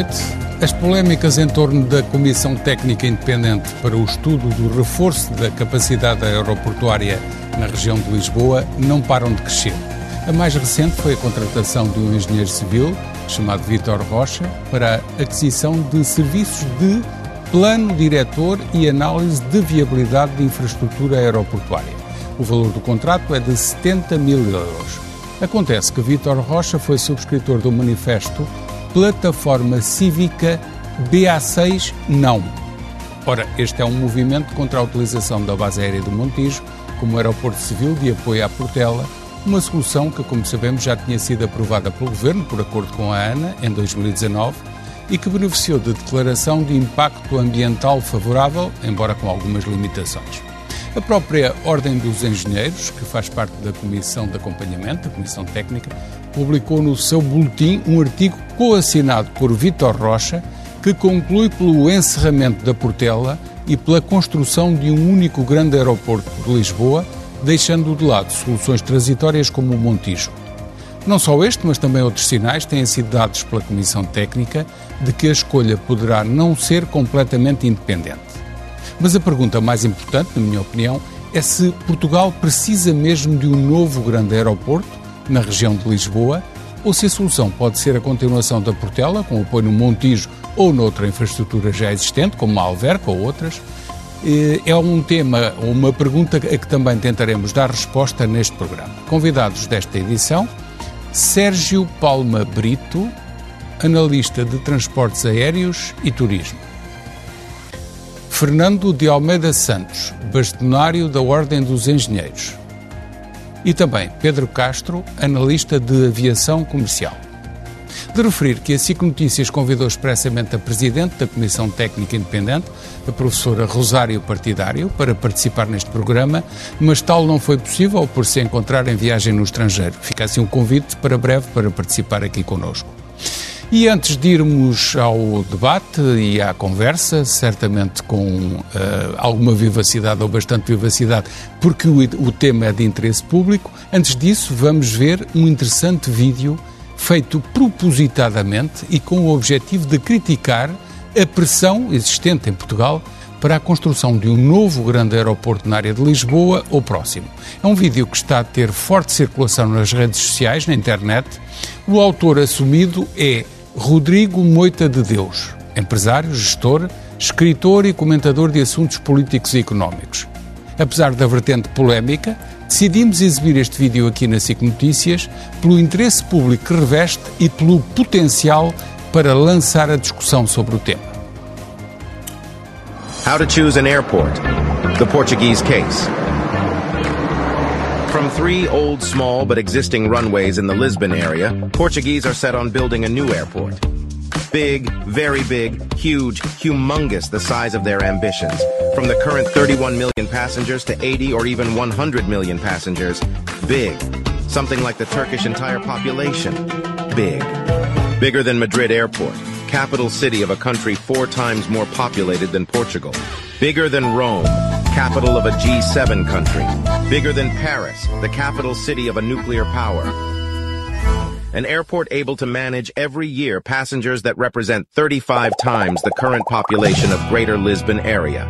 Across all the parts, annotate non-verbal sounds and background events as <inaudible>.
Noite. As polémicas em torno da Comissão Técnica Independente para o estudo do reforço da capacidade aeroportuária na região de Lisboa não param de crescer. A mais recente foi a contratação de um engenheiro civil, chamado Vítor Rocha, para a aquisição de serviços de plano diretor e análise de viabilidade de infraestrutura aeroportuária. O valor do contrato é de 70 mil euros. Acontece que Vítor Rocha foi subscritor do manifesto Plataforma Cívica BA6 Não. Ora, este é um movimento contra a utilização da base aérea do Montijo como aeroporto civil de apoio à Portela, uma solução que, como sabemos, já tinha sido aprovada pelo Governo, por acordo com a ANA, em 2019, e que beneficiou de declaração de impacto ambiental favorável, embora com algumas limitações. A própria Ordem dos Engenheiros, que faz parte da Comissão de Acompanhamento, da Comissão Técnica, publicou no seu boletim um artigo coassinado por Vítor Rocha, que conclui pelo encerramento da Portela e pela construção de um único grande aeroporto de Lisboa, deixando de lado soluções transitórias como o Montijo. Não só este, mas também outros sinais têm sido dados pela Comissão Técnica de que a escolha poderá não ser completamente independente. Mas a pergunta mais importante, na minha opinião, é se Portugal precisa mesmo de um novo grande aeroporto na região de Lisboa ou se a solução pode ser a continuação da Portela, com apoio no Montijo ou noutra infraestrutura já existente, como a Alverca ou outras, é um tema, uma pergunta a que também tentaremos dar resposta neste programa. Convidados desta edição, Sérgio Palma Brito, analista de transportes aéreos e turismo. Fernando de Almeida Santos, bastonário da Ordem dos Engenheiros. E também Pedro Castro, analista de aviação comercial. De referir que a SIC Notícias convidou expressamente a Presidente da Comissão Técnica Independente, a professora Rosário Partidário, para participar neste programa, mas tal não foi possível por se encontrar em viagem no estrangeiro. Fica assim um convite para breve para participar aqui conosco. E antes de irmos ao debate e à conversa, certamente com uh, alguma vivacidade ou bastante vivacidade, porque o, o tema é de interesse público, antes disso vamos ver um interessante vídeo feito propositadamente e com o objetivo de criticar a pressão existente em Portugal para a construção de um novo grande aeroporto na área de Lisboa ou próximo. É um vídeo que está a ter forte circulação nas redes sociais, na internet. O autor assumido é Rodrigo Moita de Deus, empresário, gestor, escritor e comentador de assuntos políticos e económicos. Apesar da vertente polémica, decidimos exibir este vídeo aqui na SIC Notícias pelo interesse público que reveste e pelo potencial para lançar a discussão sobre o tema. How to choose an airport. The Portuguese case. From three old, small, but existing runways in the Lisbon area, Portuguese are set on building a new airport. Big, very big, huge, humongous the size of their ambitions. From the current 31 million passengers to 80 or even 100 million passengers. Big. Something like the Turkish entire population. Big. Bigger than Madrid Airport, capital city of a country four times more populated than Portugal. Bigger than Rome, capital of a G7 country. Bigger than Paris, the capital city of a nuclear power an airport able to manage every year passengers that represent 35 times the current population of Greater Lisbon area.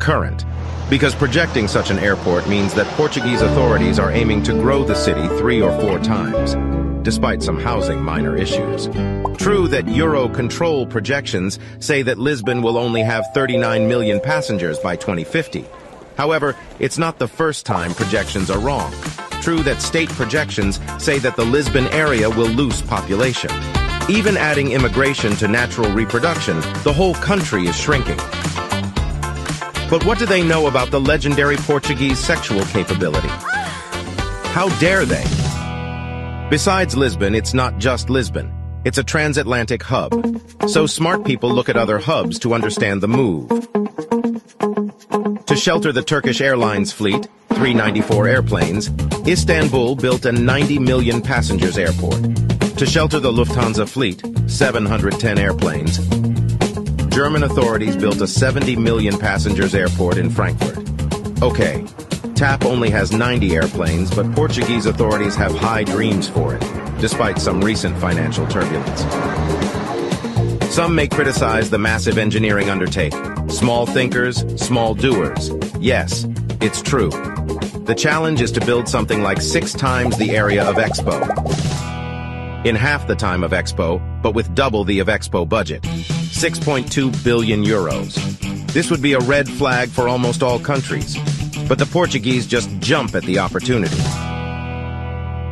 Current. Because projecting such an airport means that Portuguese authorities are aiming to grow the city three or four times, despite some housing minor issues. True that Eurocontrol projections say that Lisbon will only have 39 million passengers by 2050. However, it's not the first time projections are wrong true that state projections say that the Lisbon area will lose population. Even adding immigration to natural reproduction, the whole country is shrinking. But what do they know about the legendary Portuguese sexual capability? How dare they? Besides Lisbon, it's not just Lisbon. It's a transatlantic hub. So smart people look at other hubs to understand the move. Shelter the Turkish Airlines fleet, 394 airplanes, Istanbul built a 90 million passengers airport. To shelter the Lufthansa fleet, 710 airplanes, German authorities built a 70 million passengers airport in Frankfurt. Okay, TAP only has 90 airplanes, but Portuguese authorities have high dreams for it, despite some recent financial turbulence. Some may criticize the massive engineering undertaking. Small thinkers, small doers. Yes, it's true. The challenge is to build something like six times the area of Expo. In half the time of Expo, but with double the of Expo budget. 6.2 billion euros. This would be a red flag for almost all countries. But the Portuguese just jump at the opportunity.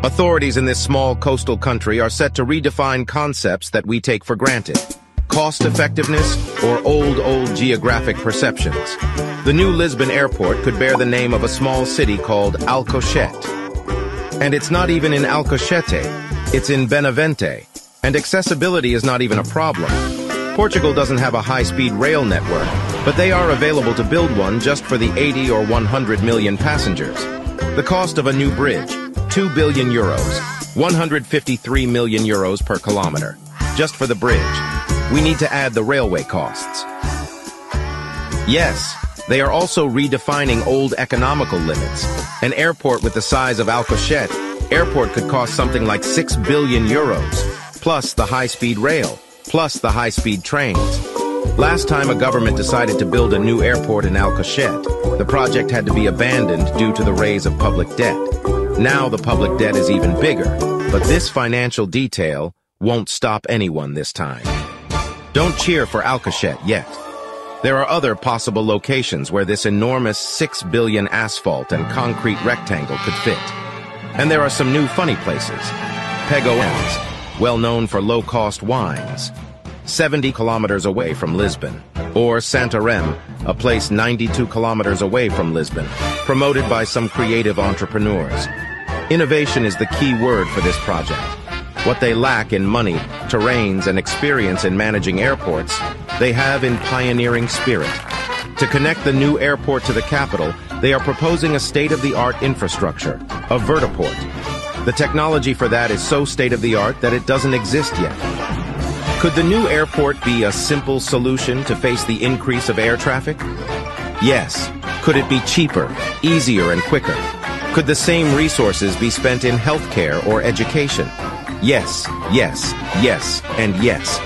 Authorities in this small coastal country are set to redefine concepts that we take for granted. Cost effectiveness or old, old geographic perceptions. The new Lisbon airport could bear the name of a small city called Alcochete. And it's not even in Alcochete, it's in Benavente. And accessibility is not even a problem. Portugal doesn't have a high-speed rail network, but they are available to build one just for the 80 or 100 million passengers. The cost of a new bridge, 2 billion euros, 153 million euros per kilometer, just for the bridge. We need to add the railway costs. Yes, they are also redefining old economical limits. An airport with the size of Alcochete, airport could cost something like 6 billion euros, plus the high-speed rail plus the high-speed trains. Last time a government decided to build a new airport in Alcochete, the project had to be abandoned due to the raise of public debt. Now the public debt is even bigger, but this financial detail won't stop anyone this time. Don't cheer for Alcochete yet. There are other possible locations where this enormous 6 billion asphalt and concrete rectangle could fit. And there are some new funny places. Pegoens, well known for low-cost wines, 70 kilometers away from Lisbon, or Santarem, a place 92 kilometers away from Lisbon, promoted by some creative entrepreneurs. Innovation is the key word for this project. What they lack in money, terrains, and experience in managing airports, they have in pioneering spirit. To connect the new airport to the capital, they are proposing a state-of-the-art infrastructure, a vertiport, the technology for that is so state-of-the-art that it doesn't exist yet. Could the new airport be a simple solution to face the increase of air traffic? Yes. Could it be cheaper, easier, and quicker? Could the same resources be spent in healthcare or education? Yes, yes, yes, and yes.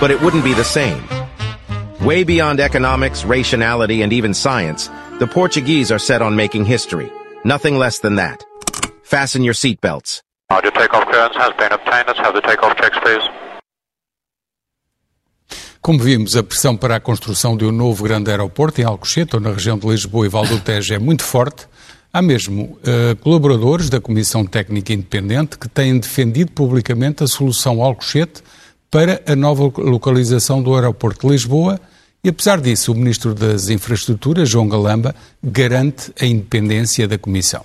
But it wouldn't be the same. Way beyond economics, rationality, and even science, the Portuguese are set on making history. Nothing less than that. Fasten your seatbelts. Roger, takeoff clearance has been obtained. Let's have the takeoff checks, please. Como vimos, a pressão para a construção de um novo grande aeroporto em Alcochete, ou na região de Lisboa e Val do Tejo, é muito forte. Há mesmo uh, colaboradores da Comissão Técnica Independente que têm defendido publicamente a solução Alcochete para a nova localização do aeroporto de Lisboa e, apesar disso, o Ministro das Infraestruturas, João Galamba, garante a independência da Comissão.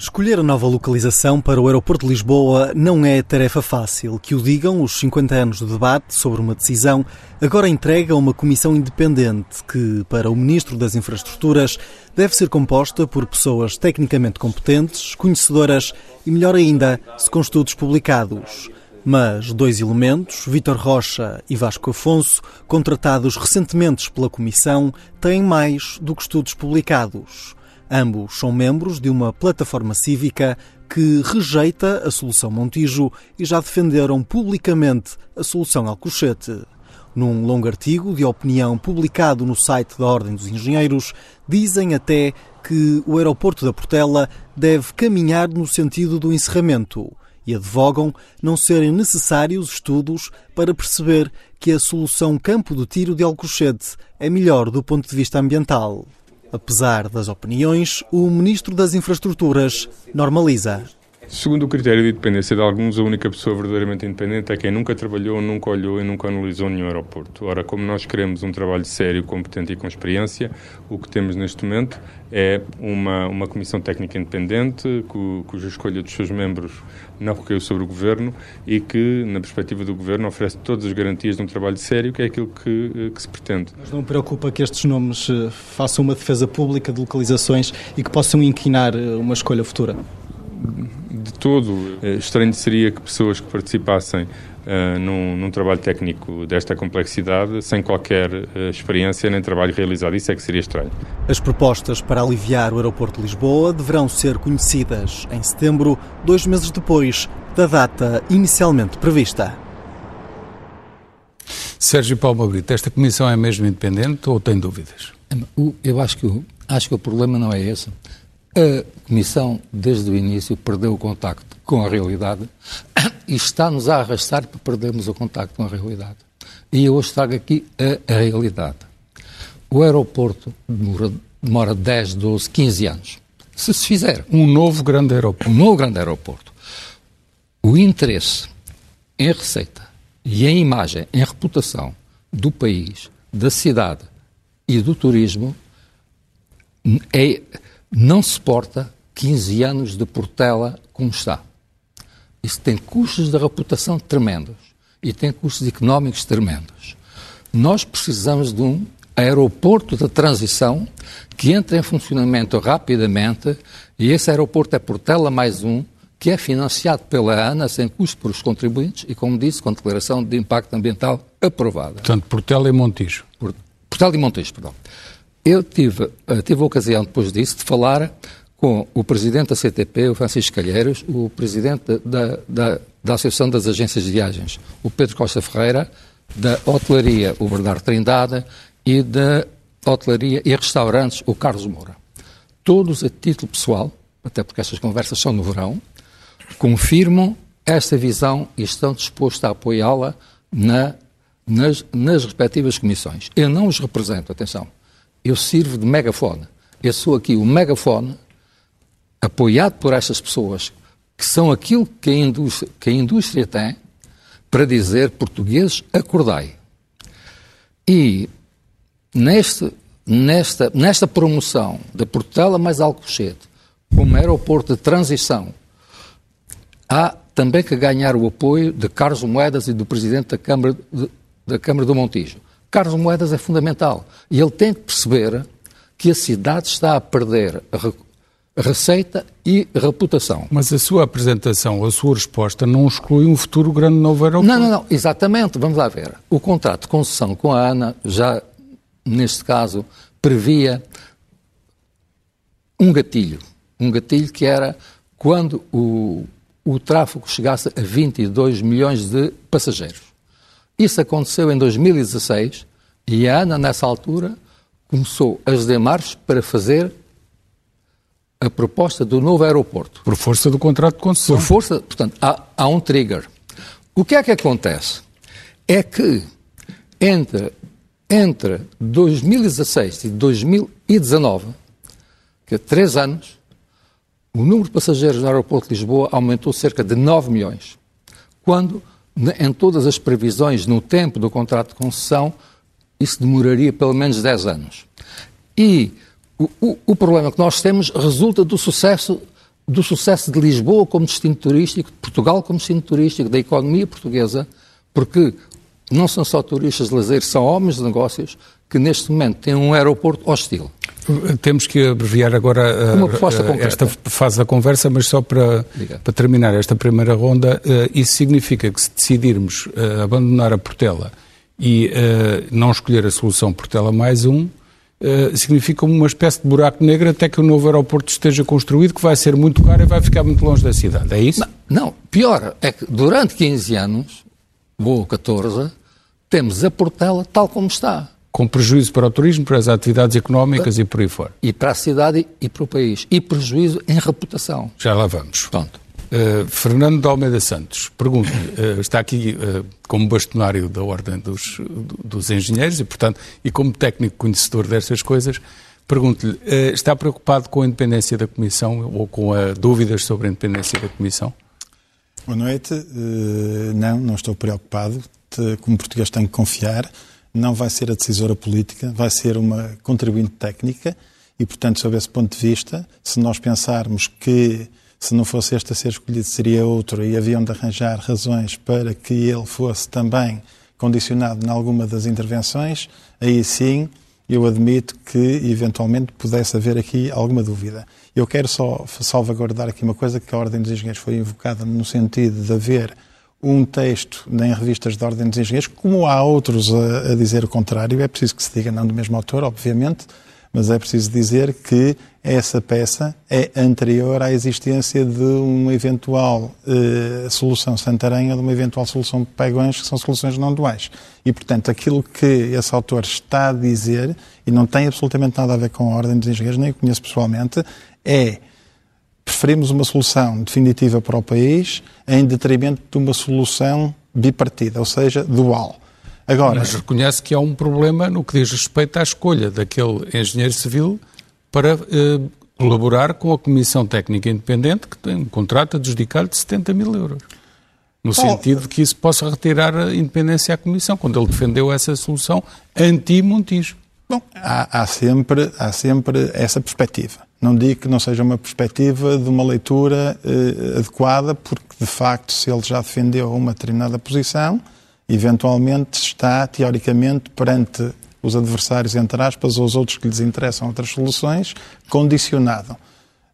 Escolher a nova localização para o aeroporto de Lisboa não é tarefa fácil. Que o digam os 50 anos de debate sobre uma decisão, agora entrega a uma comissão independente que, para o Ministro das Infraestruturas, deve ser composta por pessoas tecnicamente competentes, conhecedoras e, melhor ainda, se com estudos publicados. Mas dois elementos, Vítor Rocha e Vasco Afonso, contratados recentemente pela Comissão, têm mais do que estudos publicados. Ambos são membros de uma plataforma cívica que rejeita a solução Montijo e já defenderam publicamente a solução Alcochete. Num longo artigo de opinião publicado no site da Ordem dos Engenheiros, dizem até que o aeroporto da Portela deve caminhar no sentido do encerramento e advogam não serem necessários estudos para perceber que a solução campo do tiro de Alcochete é melhor do ponto de vista ambiental. Apesar das opiniões, o Ministro das Infraestruturas normaliza. Segundo o critério de independência de alguns, a única pessoa verdadeiramente independente é quem nunca trabalhou, nunca olhou e nunca analisou nenhum aeroporto. Ora, como nós queremos um trabalho sério, competente e com experiência, o que temos neste momento é uma, uma comissão técnica independente, cu, cuja escolha dos seus membros não recaiu sobre o Governo e que, na perspectiva do Governo, oferece todas as garantias de um trabalho sério, que é aquilo que, eh, que se pretende. Mas não preocupa que estes nomes eh, façam uma defesa pública de localizações e que possam inquinar eh, uma escolha futura? De todo. Eh, estranho seria que pessoas que participassem uh, num, num, trabalho técnico desta complexidade, sem qualquer uh, experiência nem trabalho realizado. Isso é que seria estranho. As propostas para aliviar o aeroporto de Lisboa deverão ser conhecidas em setembro, dois meses depois da data inicialmente prevista. Sérgio Paulo Brito, esta comissão é mesmo independente ou tem dúvidas? Eu acho que, acho que o problema não é esse. A Comissão, desde o início, perdeu o contacto com a realidade e está-nos a arrastar para perdermos o contacto com a realidade. E eu hoje trago aqui a, a realidade. O aeroporto demora, demora 10, 12, 15 anos. Se se fizer. Um novo grande aeroporto. Um novo grande aeroporto. O interesse em receita e em imagem, em reputação do país, da cidade e do turismo é não suporta 15 anos de Portela como está. Isso tem custos de reputação tremendos e tem custos económicos tremendos. Nós precisamos de um aeroporto de transição que entre em funcionamento rapidamente e esse aeroporto é Portela mais um, que é financiado pela ANA sem custo para os contribuintes e, como disse, com declaração de impacto ambiental aprovada. Portanto, Portela e Montijo. Portela e Montijo, perdão. Eu tive, eh, tive a ocasião, depois disso, de falar com o presidente da CTP, o Francisco Calheiros, o presidente da, da, da Associação das Agências de Viagens, o Pedro Costa Ferreira, da hotelaria, o Bernardo Trindade, e da hotelaria e restaurantes, o Carlos Moura. Todos a título pessoal, até porque estas conversas são no verão, confirmam esta visão e estão dispostos a apoiá-la na, nas, nas respectivas comissões. Eu não os represento, atenção eu sirvo de megafone. Eu sou aqui o megafone apoiado por estas pessoas que são aquilo que a indústria, que a indústria tem para dizer portugueses, acordai. E neste, nesta, nesta promoção da Portela mais Alcochete como aeroporto de transição, há também que ganhar o apoio de Carlos Moedas e do Presidente da Câmara, de, da Câmara do Montijo. Carlos Moedas é fundamental. E ele tem que perceber que a cidade está a perder a receita e a reputação. Mas a sua apresentação, a sua resposta não exclui um futuro grande novo aeroporto? Não, não, não, exatamente. Vamos lá ver. O contrato de concessão com a ANA, já neste caso, previa um gatilho. Um gatilho que era quando o, o tráfego chegasse a 22 milhões de passageiros. Isso aconteceu em 2016 e a ANA, nessa altura, começou as demarches para fazer a proposta do novo aeroporto. Por força do contrato de concessão. Por força, portanto, há, há um trigger. O que é que acontece? É que entre, entre 2016 e 2019, que é três anos, o número de passageiros no aeroporto de Lisboa aumentou cerca de 9 milhões, quando em todas as previsões no tempo do contrato de concessão, isso demoraria pelo menos 10 anos. E o, o, o, problema que nós temos resulta do sucesso, do sucesso de Lisboa como destino turístico, de Portugal como destino turístico, da economia portuguesa, porque não são só turistas de lazer, são homens de negócios que neste momento têm um aeroporto hostil. Temos que abreviar agora uh, esta fase da conversa, mas só para, para terminar esta primeira ronda, uh, isso significa que se decidirmos uh, abandonar a Portela e não escolher a solução Portela mais um, significa uma espécie de buraco negro até que o novo aeroporto esteja construído, que vai ser muito caro e vai ficar muito longe da cidade. É isso? Não, não pior é que durante 15 anos, ou 14, temos a Portela tal como está com prejuízo para o turismo, para as atividades económicas e por aí fora. E para a cidade e para o país. E prejuízo em reputação. Já lá vamos. Pronto. Uh, Fernando de Almeida Santos, pergunto uh, está aqui uh, como bastonário da Ordem dos, dos Engenheiros e, portanto, e como técnico conhecedor destas coisas, Pergunto-lhe, eh, está preocupado com a independência da Comissão ou com a, dúvidas sobre a independência da Comissão? Boa noite. Uh, não, não estou preocupado. Como português tenho que confiar. Não vai ser a decisora política, vai ser uma contribuinte técnica e, portanto, sob esse ponto de vista, se nós pensarmos que se não fosse este a ser escolhido seria outro e haviam de arranjar razões para que ele fosse também condicionado em alguma das intervenções, aí sim eu admito que eventualmente pudesse haver aqui alguma dúvida. Eu quero só salvaguardar aqui uma coisa que a Ordem dos Engenheiros foi invocada no sentido de haver um texto em revistas da Ordem dos Engenheiros, como há outros a, a dizer o contrário, é preciso que se diga, não do mesmo autor, obviamente, mas é preciso dizer que essa peça é anterior à existência de uma eventual eh, solução Santarém ou de uma eventual solução Pegões, que são soluções não duais. E, portanto, aquilo que esse autor está a dizer, e não tem absolutamente nada a ver com a Ordem dos Engenheiros, nem o conheço pessoalmente, é preferimos uma solução definitiva para o país em detrimento de uma solução bipartida, ou seja, dual. Agora, Mas reconhece que há um problema no que diz respeito à escolha daquele engenheiro civil para eh, colaborar com a Comissão Técnica Independente, que tem um contrato adjudicado de 70 mil euros. No sentido de que isso possa retirar a independência à Comissão, quando ele defendeu essa solução anti-Montijo. Bom, há, há, sempre, há sempre essa perspectiva. Não digo que não seja uma perspectiva de uma leitura eh, adequada, porque de facto, se ele já defendeu uma determinada posição, eventualmente está, teoricamente, perante os adversários, entre aspas, ou os outros que lhes interessam outras soluções, condicionado.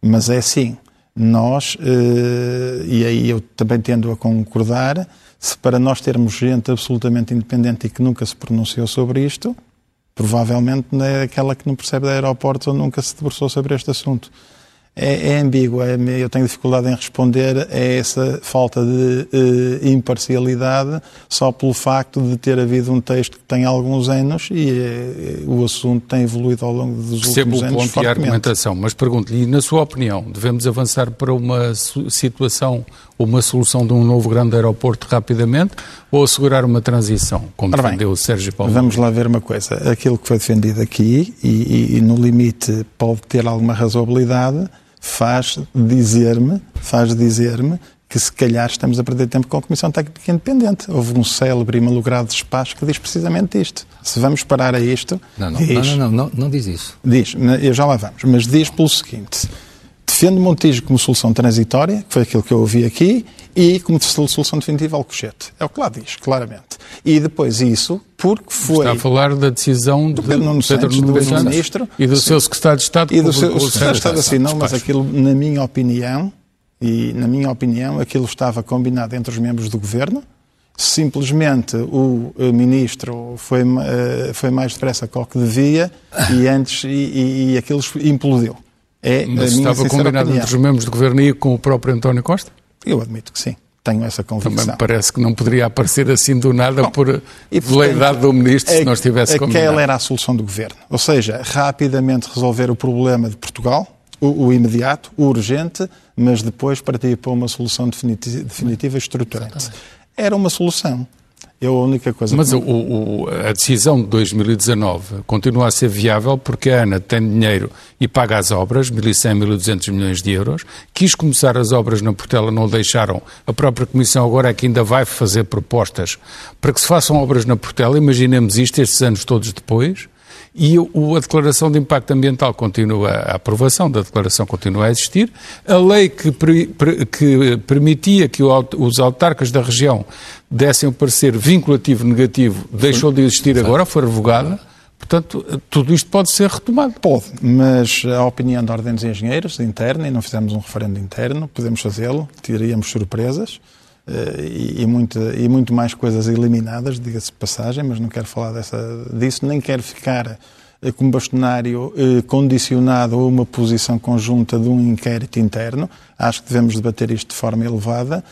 Mas é assim, nós, eh, e aí eu também tendo a concordar, se para nós termos gente absolutamente independente e que nunca se pronunciou sobre isto, provavelmente é aquela que não percebe de aeroportos ou nunca se debruçou sobre este assunto é, é ambíguo. É, eu tenho dificuldade em responder a essa falta de uh, imparcialidade só pelo facto de ter havido um texto que tem alguns anos e uh, o assunto tem evoluído ao longo dos Percebo últimos anos. Percebo o ponto e a argumentação, mas pergunto-lhe, na sua opinião, devemos avançar para uma situação, uma solução de um novo grande aeroporto rapidamente ou assegurar uma transição, como Ora defendeu bem, o Sérgio Paulo? Vamos lá ver uma coisa. Aquilo que foi defendido aqui, e, e, e no limite pode ter alguma razoabilidade, faz dizer-me, faz dizer-me que se calhar estamos a perder tempo com a Comissão Técnica Independente. Houve um célebre e malogrado despacho que diz precisamente isto. Se vamos parar a isto... Não, não, diz, não, não, não, não, diz isso. Diz, já lá vamos, mas diz pelo seguinte, defende Montijo como solução transitória, que foi aquilo que eu ouvi aqui, e como solução definitiva Alcochete. É o que lá diz, claramente. E depois isso, porque foi... Está a falar da decisão do Pedro Nuno Pedro Santos, do Santos Ministro e do seu secretário de Estado. E do seu secretário de Estado, assim, não, mas aquilo, na minha opinião, e na minha opinião, aquilo estava combinado entre os membros do Governo, simplesmente o ministro foi, eh, foi mais depressa com o que devia e antes e, e, e aquilo implodiu. É Mas estava combinado opinião. entre os membros do governo e com o próprio António Costa? Eu admito que sim. Tenho essa convicção. Também me parece que não poderia aparecer assim do nada Bom, por veleidade do ministro se não estivesse combinado. Aquela era a solução do governo. Ou seja, rapidamente resolver o problema de Portugal, o, o imediato, o urgente, mas depois partir para uma solução definitiva, definitiva estruturante. Era uma solução. É a única coisa Mas que... o, o, a decisão de 2019 continua a ser viável porque a ANA tem dinheiro e paga as obras, 1.100, 1.200 milhões de euros. Quis começar as obras na Portela, não o deixaram. A própria Comissão agora é que ainda vai fazer propostas para que se façam obras na Portela. Imaginemos isto estes anos todos depois e o, a declaração de impacto ambiental continua, a aprovação da declaração continua a existir, a lei que, que permitia que o, os autarcas da região dessem um parecer vinculativo negativo deixou de existir agora, foi revogada. Portanto, tudo isto pode ser retomado. Pode, mas a opinião da Ordem dos Engenheiros, interna, e não fizemos um referendo interno, podemos fazê-lo, tiraríamos surpresas. Uh, e, muito, e muito mais coisas eliminadas, diga-se de passagem, mas não quero falar dessa, disso, nem quero ficar uh, como bastonário uh, condicionado a uma posição conjunta de um inquérito interno. Acho que devemos debater isto de forma elevada,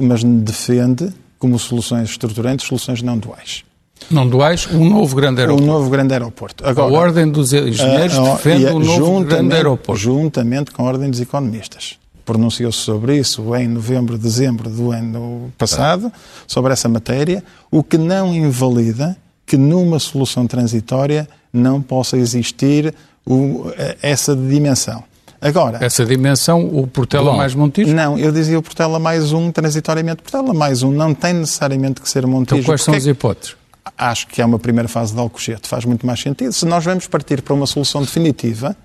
mas defende, como soluções estruturantes, soluções não duais. Não duais, um novo grande aeroporto. Um novo grande aeroporto. Agora, a Ordem dos Engenheiros defende um novo grande aeroporto. Juntamente com a Ordem dos Economistas pronunciou-se sobre isso em novembro, dezembro do ano passado, sobre essa matéria, o que não invalida que numa solução transitória não possa existir o, essa dimensão. Agora, Essa dimensão, o Portela Bom, mais Montijo? não, eu dizia o Portela mais um, transitoriamente Portela mais um, não tem necessariamente que ser Montijo. Então quais são as hipóteses? Acho que é uma primeira fase de Alcochete, faz muito mais sentido. Se nós vamos partir para uma solução definitiva,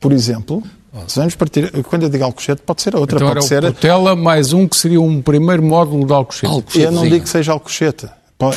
por exemplo, se vamos partir, quando eu digo Alcochete, pode ser outra, Então pode o ser. Portela mais um que seria um primeiro módulo de Alcochete. Alcochete. Eu não digo que seja Alcochete.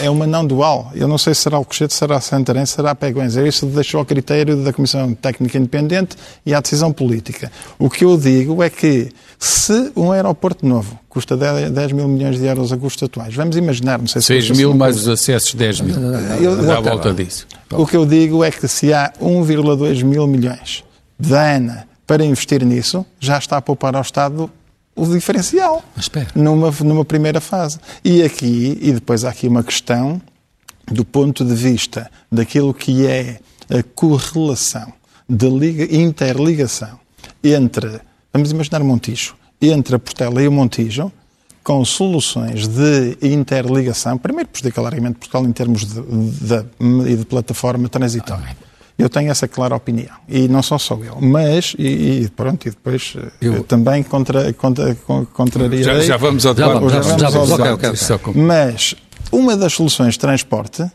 É uma não dual. Eu não sei se será Alcochete, será Santarém, será Peguões. É isso deixo ao critério da Comissão Técnica Independente e à decisão política. O que eu digo é que se um aeroporto novo custa 10, 10 mil milhões de euros a custos atuais, vamos imaginar, não sei se 6 custa mil mais os acessos 10 mil. Eu- Dá a eu- volta disso. O que eu digo é que se há 1,2 mil milhões de ANA para investir nisso, já está a poupar ao Estado o diferencial numa, numa primeira fase. E aqui, e depois há aqui uma questão do ponto de vista daquilo que é a correlação, de liga, interligação entre, vamos imaginar Montijo, entre a Portela e o Montijo, com soluções de interligação, primeiro prejudica largamente Portugal em termos de, de, de, de plataforma transitória. Eu tenho essa clara opinião. E não só sou eu. Mas, e, e pronto, e depois Eu- eu também contra, contra, con- contrariarei. Já, já vamos ao Já debate. vamos, já vamos, já vamos vamos. aos Ok, ok, Isso ok. só com- Mas uma das soluções de transporte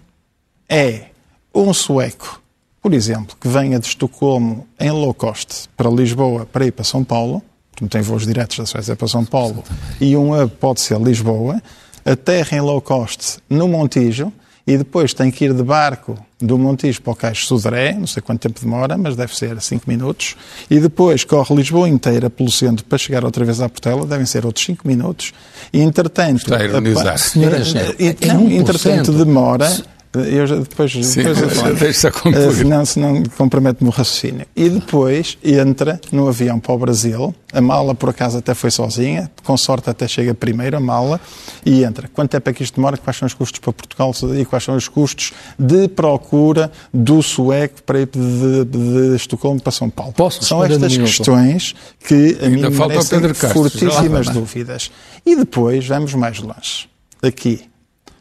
é um sueco, por exemplo, que venha de Estocolmo em low cost para Lisboa para ir para São Paulo, não tem voos diretos da Suécia para São Paulo, e um hub pode ser Lisboa, aterra em low cost no Montijo e depois tem que ir de barco do Montijo para o Caixo Sodré, não sei quanto tempo demora, mas deve ser 5 minutos, e depois corre Lisboa inteira pelo centro para chegar outra vez à Portela, devem ser outros 5 minutos, e entretanto... Está a ironizar. Senhora engenheiro, e- é não, 1%. entretanto demora. Eu já, depois, Sim, depois deixa Eh, concluir. senão, senão compromete-me o raciocínio. E depois entra no avião para o Brasil. A mala, por acaso, até foi sozinha. Com sorte, até chega primeiro a mala. E entra. Quanto tempo é que isto demora? Quais são os custos para Portugal? E quais são os custos de procura do sueco para ir de, de, de Estocolmo para São Paulo? Posso são estas questões que a mim me falta merecem fortíssimas dúvidas. E depois, vamos mais longe. Aqui.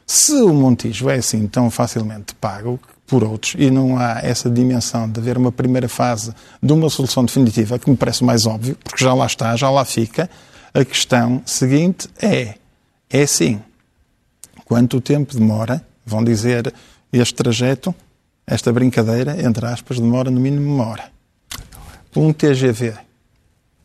Se o Montijo é assim tão facilmente pago por outros e não há essa dimensão de haver uma primeira fase de uma solução definitiva, que me parece mais óbvio, porque já lá está, já lá fica, a questão seguinte é, é assim, quanto tempo demora, vão dizer, este trajeto, esta brincadeira, entre aspas, demora no mínimo uma hora. Um TGV,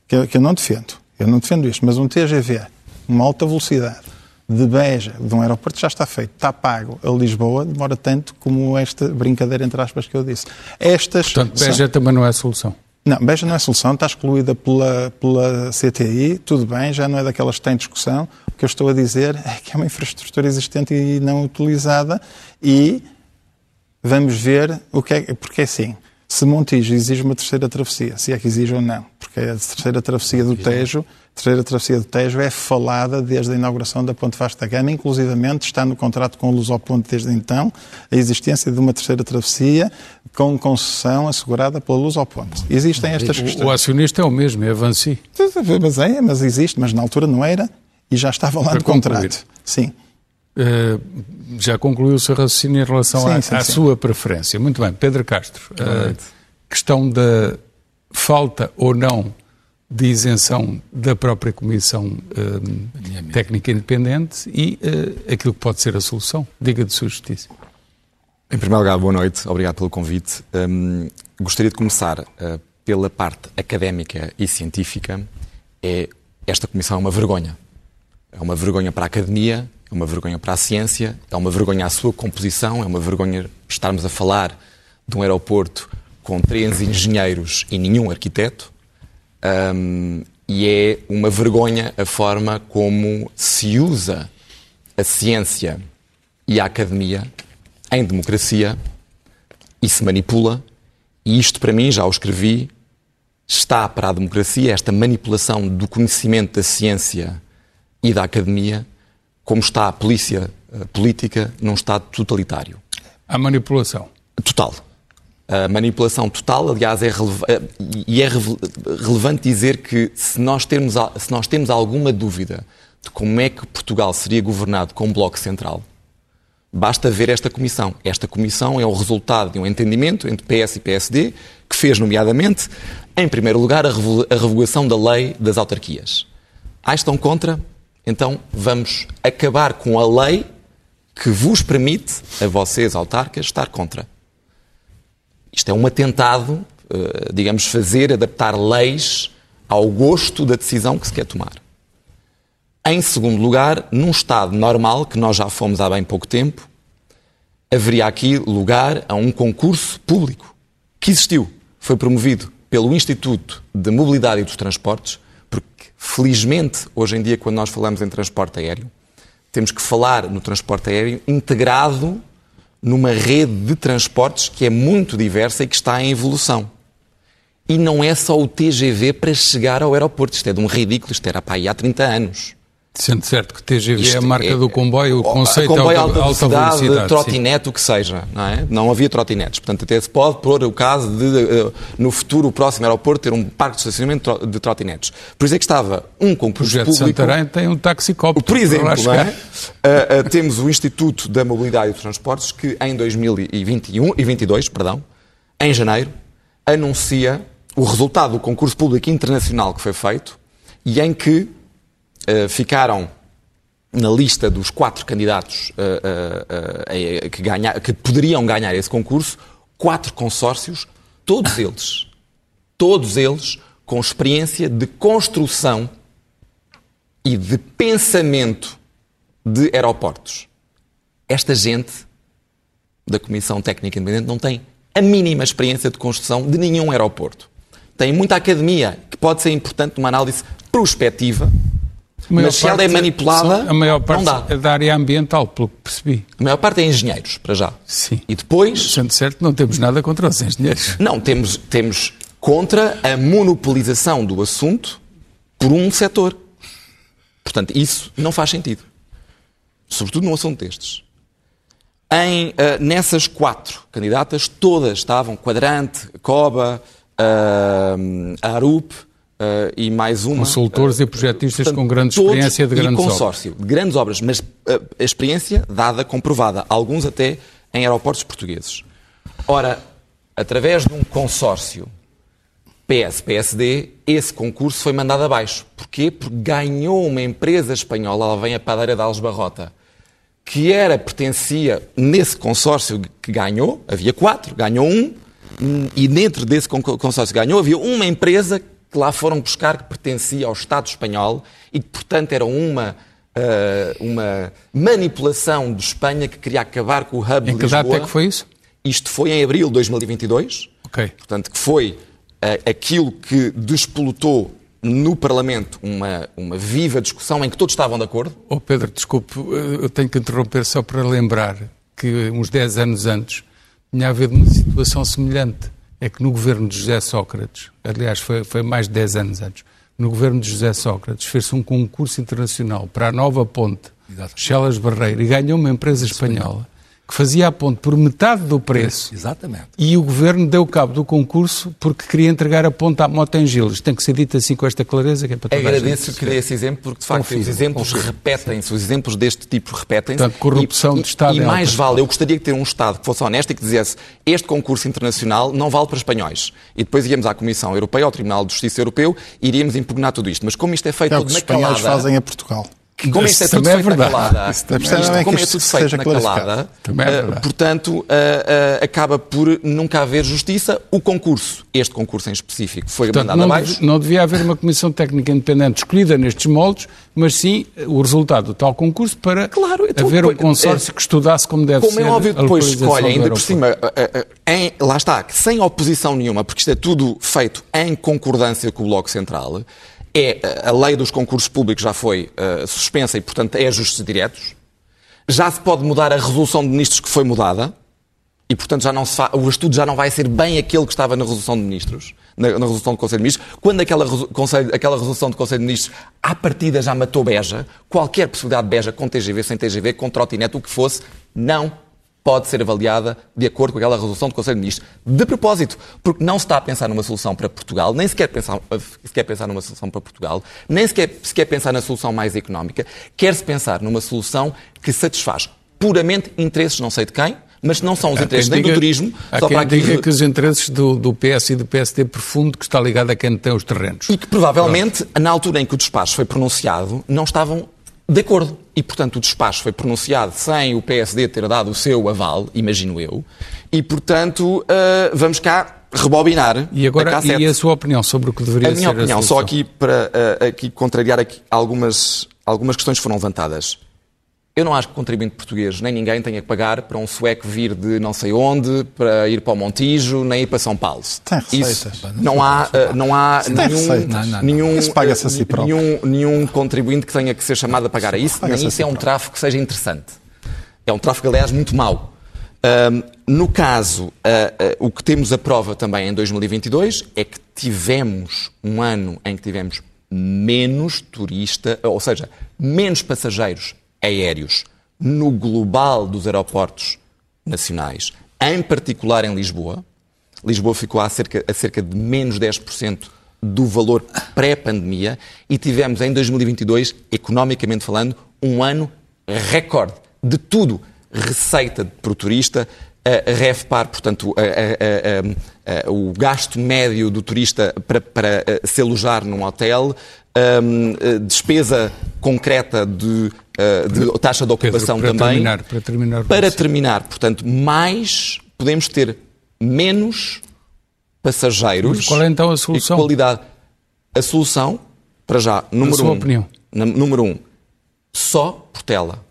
que eu não defendo, eu não defendo isto, mas um TGV, uma alta velocidade, de Beja, de um aeroporto já está feito, está pago a Lisboa, demora tanto como esta brincadeira, entre aspas, que eu disse. Estas Portanto, são- Beja também não é a solução. não, Beja não é solução, está excluída pela, pela CTI, tudo bem, já não é daquelas que têm discussão. O que eu estou a dizer é que é uma infraestrutura existente e não utilizada e vamos ver o que é, porque é assim, se Montijo exige uma terceira travessia, se é que exige ou não, porque a terceira travessia do Tejo, terceira travessia do Tejo é falada desde a inauguração da Ponte Vasta Gama, inclusivamente está no contrato com o Lusoponte desde então, a existência de uma terceira travessia com concessão assegurada pela Lusoponte. Existem estas O, questões. o acionista é o mesmo, é a Vansi. Mas é, mas existe, mas na altura não era e já estava lá no contrato. Sim. Uh, já concluiu o seu raciocínio em relação Sim, à, sim, à sim. sua preferência. Muito bem, Pedro Castro. uh, questão da falta ou não de isenção da própria Comissão uh, Técnica Independente e uh, aquilo que pode ser a solução. Diga de sua justiça. Em primeiro lugar, boa noite, obrigado pelo convite. Hum, gostaria de começar uh, pela parte académica e científica. É, esta comissão é uma vergonha. É uma vergonha para a academia, é uma vergonha para a ciência, é uma vergonha a sua composição, é uma vergonha estarmos a falar de um aeroporto com três engenheiros e nenhum arquiteto. Hum, e é uma vergonha a forma como se usa a ciência e a academia em democracia e se manipula. E isto, para mim, já o escrevi, está para a democracia, esta manipulação do conhecimento da ciência e da academia, como está a polícia eh, política num Estado totalitário. A manipulação. Total. A manipulação total, aliás, é eh, e é rele- relevante dizer que se nós, termos, se nós temos alguma dúvida de como é que Portugal seria governado com um bloco central, basta ver esta comissão. Esta comissão é o resultado de um entendimento entre PS e PSD que fez, nomeadamente, em primeiro lugar, a revogação da lei das autarquias. Ah, estão contra? Então vamos acabar com a lei que vos permite, a vocês, autarcas, estar contra. Isto é um atentado, eh, digamos, fazer, adaptar leis ao gosto da decisão que se quer tomar. Em segundo lugar, num Estado normal, que nós já fomos há bem pouco tempo, haveria aqui lugar a um concurso público que existiu. Foi promovido pelo Instituto de Mobilidade e dos Transportes, porque, felizmente, hoje em dia, quando nós falamos em transporte aéreo, temos que falar no transporte aéreo integrado numa rede de transportes que é muito diversa e que está em evolução. E não é só o TGV para chegar ao aeroporto. Isto é de um ridículo. Isto era para aí há 30 anos. Sendo certo que TGV Isto é a marca é, do comboio, o conceito comboio é alta, alta velocidade, velocidade trotinete, sim. o que seja, não é? Não havia trotinetes. Portanto, até se pode pôr o caso de, uh, no futuro, o próximo aeroporto, ter um parque de estacionamento de trotinetes. Por isso é que estava um concurso o projeto público... Santarém tem um taxicóptero. Por exemplo, é? uh, uh, temos o Instituto da Mobilidade e dos Transportes, que em 2021 e 2022, perdão, em janeiro, anuncia o resultado do concurso público internacional que foi feito e em que ficaram na lista dos quatro candidatos uh, uh, que, ganha, que poderiam ganhar esse concurso, quatro consórcios, todos eles, todos eles com experiência de construção e de pensamento de aeroportos. Esta gente da Comissão Técnica Independente não tem a mínima experiência de construção de nenhum aeroporto. Tem muita academia, que pode ser importante numa análise prospectiva, mas se ela é manipulada, a maior parte não dá. é da área ambiental, pelo que percebi. A maior parte é engenheiros, para já. Sim. E depois... Sendo certo, não temos nada contra os engenheiros. <laughs> Não, temos, temos contra a monopolização do assunto por um setor. Portanto, isso não faz sentido. Sobretudo num assunto destes. Em, uh, nessas quatro candidatas, todas estavam Quadrante, Coba, uh, Arup, Uh, e mais uma. Consultores uh, e projetistas portanto, com grande experiência de grandes obras. consórcio, de grandes obras, mas uh, a experiência dada, comprovada, alguns até em aeroportos portugueses. Ora, através de um consórcio PS-PSD, esse concurso foi mandado abaixo. Porquê? Porque ganhou uma empresa espanhola, ela vem a padeira de Alves Barrota, que era, pertencia, nesse consórcio que ganhou, havia quatro, ganhou um, e dentro desse consórcio que ganhou, havia uma empresa que lá foram buscar que pertencia ao Estado espanhol e que, portanto, era uma, uh, uma manipulação de Espanha que queria acabar com o hub em de Lisboa. Em que data é que foi isso? Isto foi em abril de 2022. Ok. Portanto, que foi uh, aquilo que despolutou no Parlamento uma, uma viva discussão em que todos estavam de acordo. Oh Pedro, desculpe, eu tenho que interromper só para lembrar que uns 10 anos antes tinha havido uma situação semelhante é que no governo de José Sócrates, aliás, foi, foi mais de 10 anos antes, no governo de José Sócrates, fez-se um concurso internacional para a nova ponte Chelas Barreiro e ganhou uma empresa espanhola que fazia a ponte por metade do preço. Exatamente. E o governo deu cabo do concurso porque queria entregar a ponte à Motengil. Tem que ser dito assim com esta clareza que é para toda Agradeço que dê esse exemplo porque, de facto, confio, os exemplos repetem-se, os exemplos deste tipo repetem-se. Portanto, corrupção e, de Estado E, e mais vale, eu gostaria de ter um Estado que fosse honesto e que dissesse este concurso internacional não vale para espanhóis. E depois íamos à Comissão Europeia, ao Tribunal de Justiça Europeu, e iríamos impugnar tudo isto. Mas como isto é feito é na calada... os espanhóis fazem a Portugal como isto é tudo feito é na calada, isto, como é tudo feito na calada, uh, portanto, uh, uh, acaba por nunca haver justiça. O concurso, este concurso em específico, foi portanto, mandado não abaixo. Não devia haver uma comissão técnica independente escolhida nestes moldes, mas sim o resultado do tal concurso para claro, então, haver um consórcio é, que estudasse como deve como ser. Como é óbvio, depois escolhe, ainda por cima, em, lá está, sem oposição nenhuma, porque isto é tudo feito em concordância com o Bloco Central é a lei dos concursos públicos já foi uh, suspensa e, portanto, é ajustes diretos. Já se pode mudar a resolução de ministros que foi mudada e, portanto, já não se o estudo já não vai ser bem aquele que estava na resolução de ministros, na, na resolução do Conselho de Ministros. Quando aquela, conselho, aquela resolução do Conselho de Ministros, à partida, já matou Beja, qualquer possibilidade de Beja com TGV, sem TGV, com trotinete, o que fosse, não pode ser avaliada de acordo com aquela resolução do Conselho de Ministros. De propósito, porque não se está a pensar numa solução para Portugal, nem sequer pensar, se quer pensar numa solução para Portugal, nem sequer se quer pensar na solução mais económica, quer-se pensar numa solução que satisfaz puramente interesses não sei de quem, Mas não são os interesses nem diga, do turismo. Há só quem para aqui... diga que os interesses do, do PS e do PSD profundo que está ligado a quem tem os terrenos. E que provavelmente, Pronto. na altura em que o despacho foi pronunciado, não estavam de acordo. E, portanto, o despacho foi pronunciado sem o PSD ter dado o seu aval, imagino eu. E, portanto, uh, vamos cá rebobinar e agora a e a sua opinião sobre o que deveria ser a minha opinião a só aqui para uh, aqui contrariar aqui algumas algumas questões foram levantadas eu não acho que o contribuinte português nem ninguém tenha que pagar para um sueco vir de não sei onde para ir para o Montijo nem ir para São Paulo. Tem receitas. Isso, não há não há nenhum não, não, nenhum isso paga-se a si próprio. nenhum nenhum contribuinte que tenha que ser chamado a pagar a isso nem isso é um tráfego que seja interessante. É um tráfego aliás muito mau. Um, no caso, uh, uh, o que temos a prova também em 2022 é que tivemos um ano em que tivemos menos turista, ou seja, menos passageiros aéreos no global dos aeroportos nacionais, em particular em Lisboa. Lisboa ficou a cerca, a cerca de menos 10% do valor pré-pandemia e tivemos em 2022, economicamente falando, um ano recorde de tudo receita o turista, a REFPAR, portanto, a, a, o gasto médio do turista para, para se alojar num hotel, despesa concreta de, de taxa de ocupação Pedro, para também. Terminar, para terminar, para terminar, portanto, mais podemos ter menos passageiros. Mas qual é então a solução? qualidade. A solução, para já, número sua um. opinião. Número um, só Portela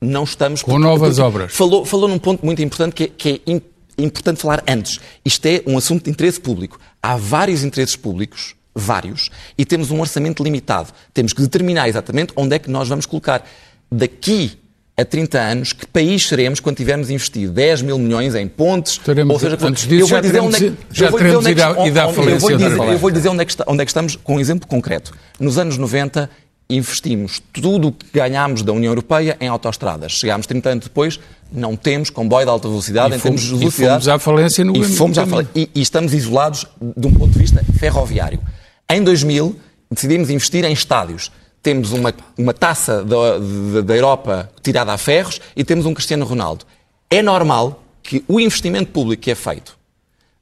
não estamos... Com novas obras. Falou, falou num ponto muito importante que é, que é importante falar antes. Isto é um assunto de interesse público. Há vários interesses públicos, vários, e temos um orçamento limitado. Temos que determinar exatamente onde é que nós vamos colocar. Daqui a 30 anos, que país seremos quando tivermos investido 10 mil milhões em pontes? Estaremos, ou seja, antes disso, eu vou dizer onde é, já teremos ido à falência. Eu vou dizer onde é, que está, onde é que estamos com um exemplo concreto. Nos anos 90, investimos tudo o que ganhámos da União Europeia em autoestradas. Chegámos 30 anos depois, não temos comboio de alta velocidade e em termos de velocidade. E fomos à falência no e, fomos à falência, e, e estamos isolados de um ponto de vista ferroviário. Em 2000, decidimos investir em estádios. Temos uma, uma taça da, da Europa tirada a ferros e temos um Cristiano Ronaldo. É normal que o investimento público que é feito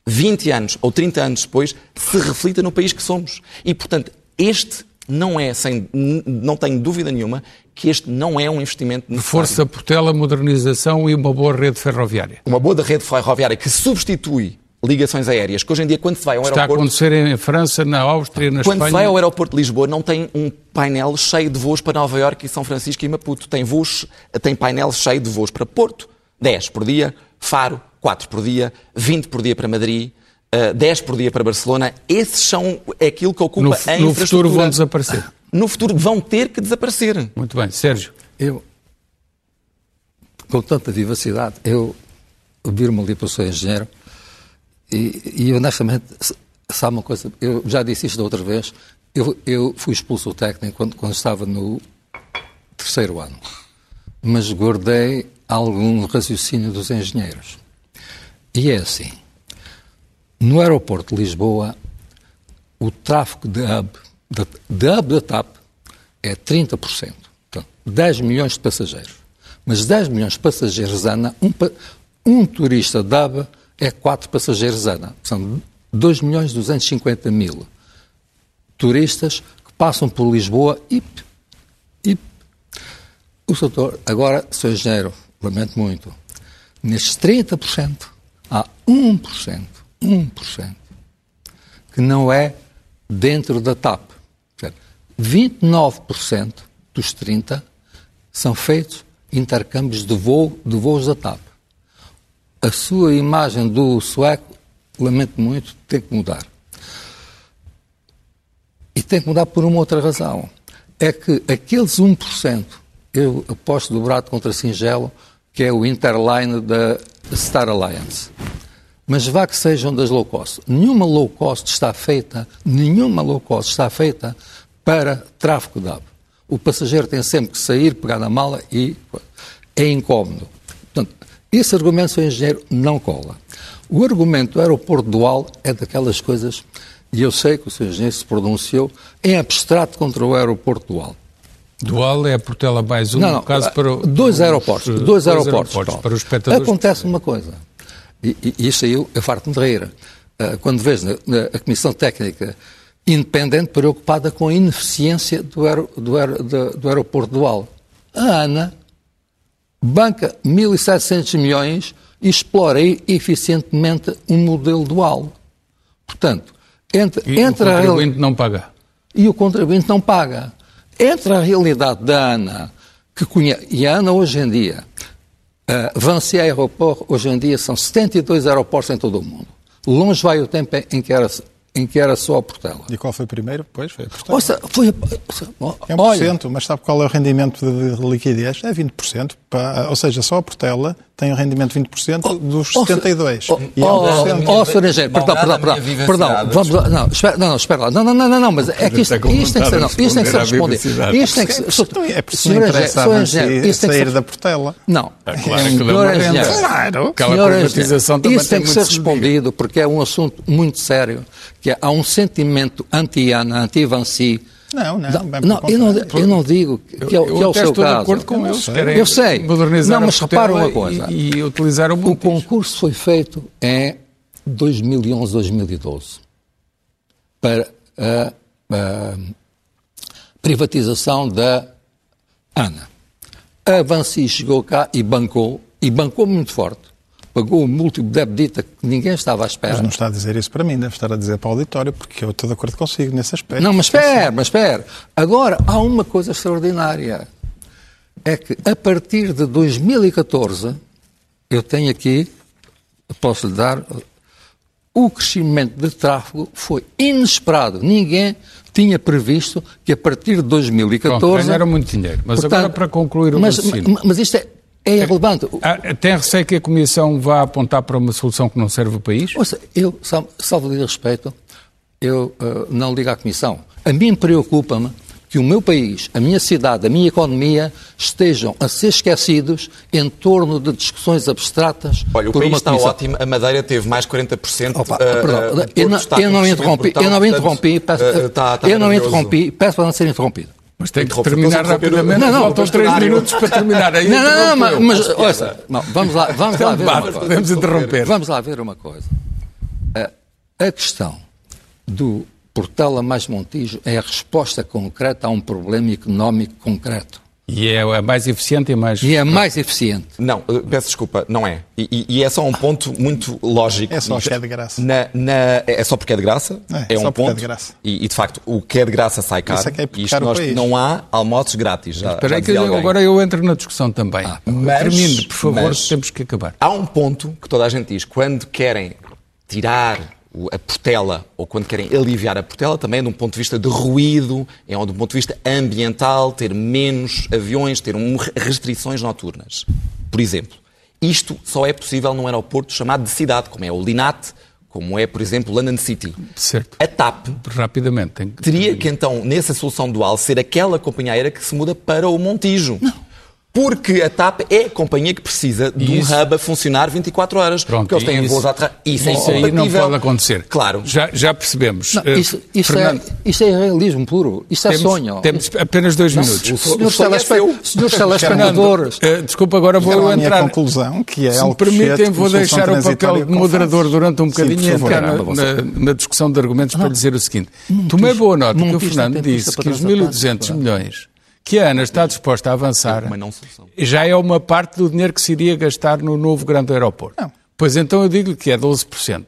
20 anos ou 30 anos depois se reflita no país que somos. E, portanto, este não é, sem, não tenho dúvida nenhuma, que este não é um investimento necessário. Força Portela, modernização e uma boa rede ferroviária. Uma boa rede ferroviária que substitui ligações aéreas, que hoje em dia, quando se vai ao Está aeroporto... Está a acontecer em França, na Áustria, na quando Espanha... Quando se vai ao aeroporto de Lisboa, não tem um painel cheio de voos para Nova Iorque e São Francisco e Maputo. Tem, voos, tem painel cheio de voos para Porto. 10 por dia, Faro, 4 por dia, 20 por dia para Madrid, uh, 10 por dia para Barcelona. Esses são aquilo que ocupa no, a No futuro vão desaparecer. <laughs> No futuro vão ter que desaparecer. Muito bem. Sérgio. Eu, com tanta vivacidade, eu vir-me ali para o seu engenheiro e, e honestamente, sabe uma coisa, eu já disse isto da outra vez, eu, eu fui expulso do técnico quando, quando estava no terceiro ano, mas guardei algum raciocínio dos engenheiros. E é assim, no aeroporto de Lisboa, o tráfego de hub, de, de hub da TAP é 30%. Então, 10 milhões de passageiros. Mas 10 milhões de passageiros ano, um, um turista de hub é 4 passageiros ano. São 2 milhões 250 mil turistas que passam por Lisboa e, e o doutor, agora, sou engenheiro, lamento muito, nestes 30% há 1% 1%, que não é dentro da TAP. 29% dos 30% são feitos intercâmbios de, voo, de voos da TAP. A sua imagem do sueco, lamento muito, tem que mudar. E tem que mudar por uma outra razão. É que aqueles 1%, eu aposto dobrado contra Singelo, que é o Interline da Star Alliance mas vá que sejam das low cost. Nenhuma low cost está feita, nenhuma low cost está feita para tráfego de ave. O passageiro tem sempre que sair, pegar na mala e é incómodo. Esse argumento, seu engenheiro, não cola. O argumento do aeroporto dual é daquelas coisas, e eu sei que o seu engenheiro se pronunciou em abstrato contra o aeroporto dual. Dual é a Portela mais um, Não, não, no caso para dois os- aeroportos, dois dois aeroportos. pronto. para os espectadores. Acontece uma coisa, e, e isso aí eu, eu farto-me de rir, Ah, quando vês na, na- a Comissão Técnica independente preocupada com a ineficiência do, aero- do aero- da- do aeroporto dual. A ANA banca 1.700 milhões e explora eficientemente um modelo dual. Portanto, entre, E entre o a contribuinte não paga. e o contribuinte não paga. Entre a realidade da ANA, que conhece, e a ANA hoje em dia, uh, Vinci Aeroport, hoje em dia são 72 aeroportos em todo o mundo. Longe vai o tempo em que era, em que era só a Portela. E qual foi o primeiro? Pois, foi a Portela. Ouça, foi, É 1%, olha, mas sabe qual é o rendimento de, de liquidez? É 20%. Pá, ou seja, só a Portela tem um rendimento de 20% dos Oh, 72. Oh, E é oh, 1%. oh, Sr. Engenheiro, perdão, perdão, perdão, perdão, vamos lá, não, espera, não, não, espera lá, não, não, não, não, não, mas é que isto, isto tem que ser, não, isto tem que ser respondido, isto tem que ser, é isto tem que sair ser- da Portela. Não, Ah, claro, Senhor aquilo é uma Claro. Aquela Senhor privatização Engenheiro, também Isso tem que ser que respondido porque é um assunto muito sério, que é, há um sentimento anti-ANA, anti-Vanci. Não, não, não, eu não, eu não digo que, é, o- Eu que é o seu estou de caso. acordo com eles. Eu sei. Modernizar Não, mas repara uma coisa. E, e utilizar o O concurso foi feito em 2011-2012 para a, a privatização da ANA. A Vanci chegou cá e bancou, e bancou muito forte. Pagou um múltiplo de débito que ninguém estava à espera. Mas não está a dizer isso para mim, deve estar a dizer para o auditório, porque eu estou de acordo consigo nesse aspecto. Não, mas espera, mas espera. Agora, há uma coisa extraordinária. É que a partir de 2014, eu tenho aqui, posso lhe dar, o crescimento de tráfego foi inesperado. Ninguém tinha previsto que a partir de 2014... Pronto, ganharam muito dinheiro. Mas agora, para concluir o mas, mas, mas isto é, é irrelevante. Ah, Tem receio que a Comissão vá apontar para uma solução que não serve o país? Ouça, eu, sal- salvo de respeito, eu eh, não ligo à Comissão. A mim preocupa-me que o meu país, a minha cidade, a minha economia estejam a ser esquecidos em torno de discussões abstratas Olha, o país uma está comissão. ótimo, a Madeira teve mais 40%. Opa, uh, perdão, uh, eu não, eu não interrompi, crescimento eu não brutal, interrompi, portanto, peço- uh, está- está eu não interrompi, peço para não ser interrompido. Mas tem que Interrompe, terminar posso interromper o- rapidamente. Não, não, Faltam três minutos para terminar. Aí Não, não, não, mas, ouça, não, vamos lá, vamos lá ver uma podemos interromper. Vamos lá ver uma coisa. A, a questão do Portela mais Montijo é a resposta concreta a um problema económico concreto. E é a mais eficiente e mais... E é mais eficiente. Não, uh, peço desculpa, não é. E, e- e é só um ponto muito lógico. É só Isto- que é de graça. Na, na- é só porque é de graça. É, É, só um porque é ponto. de graça. E, e, de facto, o que é de graça sai caro. Isso é que é e hipotecar o nós, não há almoços grátis. Já, Espera já aí que eu- agora eu entro na discussão também. mas- Termine, por favor, mas- temos que acabar. Há um ponto que toda a gente diz, quando querem tirar a portela ou quando querem aliviar a portela, também é de um ponto de vista de ruído, é de um ponto de vista ambiental, ter menos aviões, ter um- restrições noturnas. Por exemplo, isto só é possível num aeroporto chamado de cidade, como é o Linate, como é, por exemplo, London City. Certo. A TAP Rapidamente. Tem que... teria que então, nessa solução dual, ser aquela companhia aérea que se muda para o Montijo. Não. Porque a TAP é a companhia que precisa de um Isso. hub a funcionar 24 horas. Pronto, porque eles têm isso- voos atrás. Isso, é Isso aí não pode acontecer. Claro. Já, já percebemos. Não, Eh, isso, isso, é, Fernando, isso é realismo puro. Isso é temos, sonho. Temos apenas dois minutos. o- Senhores sonho é telespectadores, eh, desculpa, agora vou à minha entrar. conclusão, que é Se me permitem, vou deixar o papel de moderador durante um Sim, bocadinho e favor. entrar na, na- na discussão de argumentos para dizer o seguinte. Tomei boa nota que o Fernando disse que os transatlântico, 1.200 claro. milhões que a ANA está disposta a avançar já é uma parte do dinheiro que se iria gastar no novo grande aeroporto. Não. Pois então eu digo-lhe que é 12%.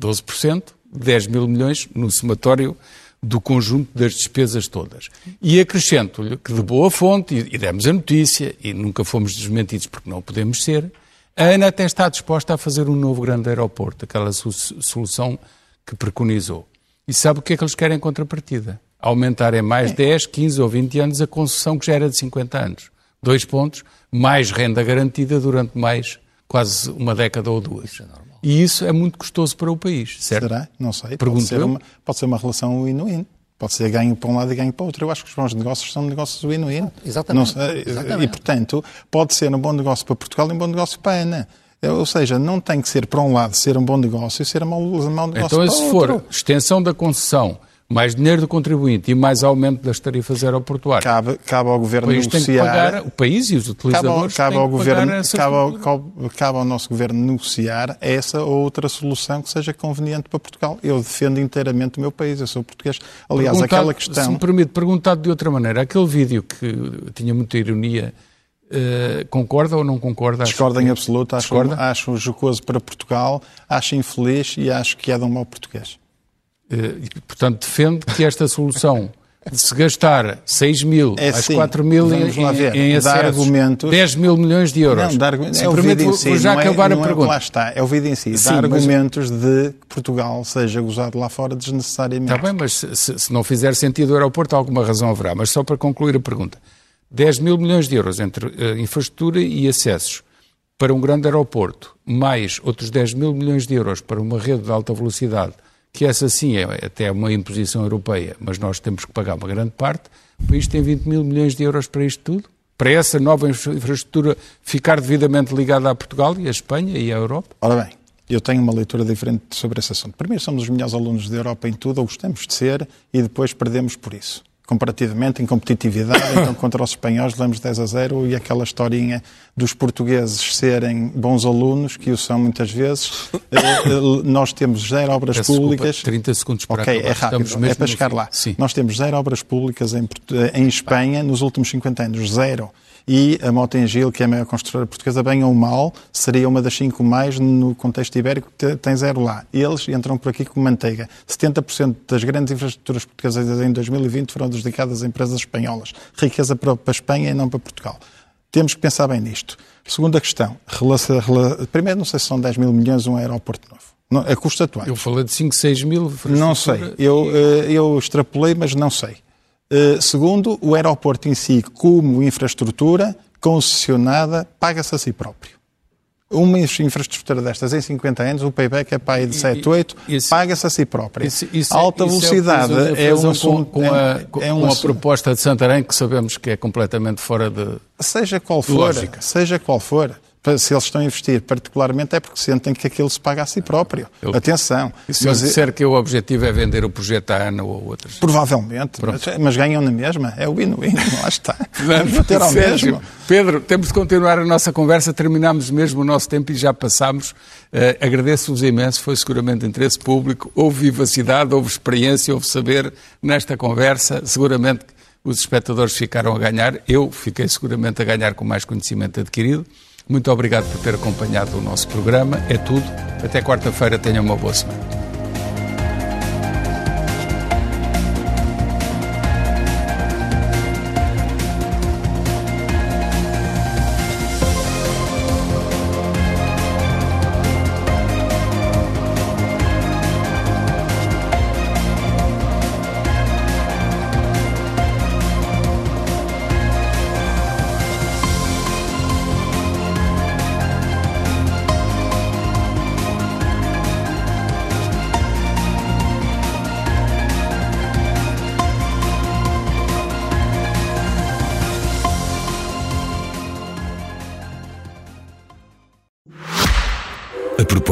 12%, 10 mil milhões no somatório do conjunto das despesas todas. E acrescento-lhe que de boa fonte, e demos a notícia, e nunca fomos desmentidos porque não podemos ser, a ANA até está disposta a fazer um novo grande aeroporto, aquela so- solução que preconizou. E sabe o que é que eles querem em contrapartida? Aumentar em mais 10, 15 ou 20 anos a concessão que já era de 50 anos. Dois pontos, mais renda garantida durante mais quase uma década ou duas. E isso é muito custoso para o país, certo? Será? Não sei. Pode Pergunto ser, eu. uma, pode ser uma relação win-win. Pode ser ganho para um lado e ganho para o outro. Eu acho que os bons negócios são negócios win-win. Exatamente. Não sei, Exatamente. E, portanto, pode ser um bom negócio para Portugal e um bom negócio para a ANA. Ou seja, não tem que ser para um lado ser um bom negócio e ser um mau, um mau negócio Então, para se o for outro. extensão da concessão, mais dinheiro do contribuinte e mais aumento das tarifas aeroportuárias. Cabe, cabe ao Governo o país negociar... Pagar, o país e os utilizadores cabe, cabe ao governo, cabe, ao, cabe ao nosso Governo negociar essa ou outra solução que seja conveniente para Portugal. Eu defendo inteiramente o meu país, eu sou português. Aliás, aquela questão... Se me permite, perguntado de outra maneira, aquele vídeo que tinha muita ironia, Uh, concorda ou não concorda? Discorda em absoluto. Acho, acho jocoso para Portugal, acho infeliz e acho que é de um mau português. Uh, e, portanto, defende que esta solução de se gastar 6 mil é, às 4 mil em, em, acessos, argumentos, 10 mil milhões de euros. Não, dar, é o permite, vou, si, vou já acabar é, a pergunta. É lá está, é o vídeo em si. Sim, dá argumentos de que Portugal seja gozado lá fora desnecessariamente. Está bem, mas se, se não fizer sentido o aeroporto, alguma razão haverá. Mas só para concluir a pergunta. 10 mil milhões de euros entre uh, infraestrutura e acessos para um grande aeroporto, mais outros 10 mil milhões de euros para uma rede de alta velocidade, que essa sim é até uma imposição europeia, mas nós temos que pagar uma grande parte, o país tem 20 mil milhões de euros para isto tudo? Para essa nova infraestrutura ficar devidamente ligada a Portugal e a Espanha e à Europa? Ora bem, eu tenho uma leitura diferente sobre esse assunto. Primeiro, somos os melhores alunos da Europa em tudo, ou gostamos de ser, e depois perdemos por isso comparativamente em competitividade, então <laughs> contra os espanhóis levamos 10 a 0 e aquela historinha dos portugueses serem bons alunos, que o são muitas vezes, eh, eh, nós temos zero obras Peço públicas. Desculpa, 30 segundos para Ok, é rápido, é para chegar lá. Sim. Nós temos zero obras públicas em, em Espanha nos últimos 50 anos, zero e a Motengil, que é a maior construtora portuguesa, bem ou mal, seria uma das cinco mais no contexto ibérico, tem zero lá. Eles entram por aqui com manteiga. 70% das grandes infraestruturas portuguesas em 2020 foram dedicadas a empresas espanholas. Riqueza para a Espanha e não para Portugal. Temos que pensar bem nisto. Segunda questão. Primeiro, não sei se são 10 mil milhões um aeroporto novo. Não, a custo atual. Eu falei de 5, 6 mil. Não sei. Eu, eh, eu extrapolei, mas não sei. Eh, segundo, o aeroporto em si, como infraestrutura concessionada, paga-se a si próprio. Uma infraestrutura destas em 50 anos, o payback é para aí de 7, 8, paga-se a si própria. Isso, isso, a alta isso velocidade é, é um assunto. Com, a, com, é um com a proposta de Santarém, que sabemos que é completamente fora de. Seja qual for, lógica. seja qual for se eles estão a investir particularmente é porque sentem que aquilo se paga a si próprio. Eu, Atenção. E se mas, eu disser que o objetivo é vender o projeto à ANA ou outras? Provavelmente, mas, mas, ganham na mesma. É o win-win, lá está. <laughs> Vamos ter ao mesmo. Pedro, temos de continuar a nossa conversa, terminámos mesmo o nosso tempo e já passámos. Uh, Agradeço-vos imenso, foi seguramente interesse público, houve vivacidade, houve experiência, houve saber nesta conversa, seguramente os espectadores ficaram a ganhar, eu fiquei seguramente a ganhar com mais conhecimento adquirido. Muito obrigado por ter acompanhado o nosso programa. É tudo. Até quarta-feira. Tenha uma boa semana.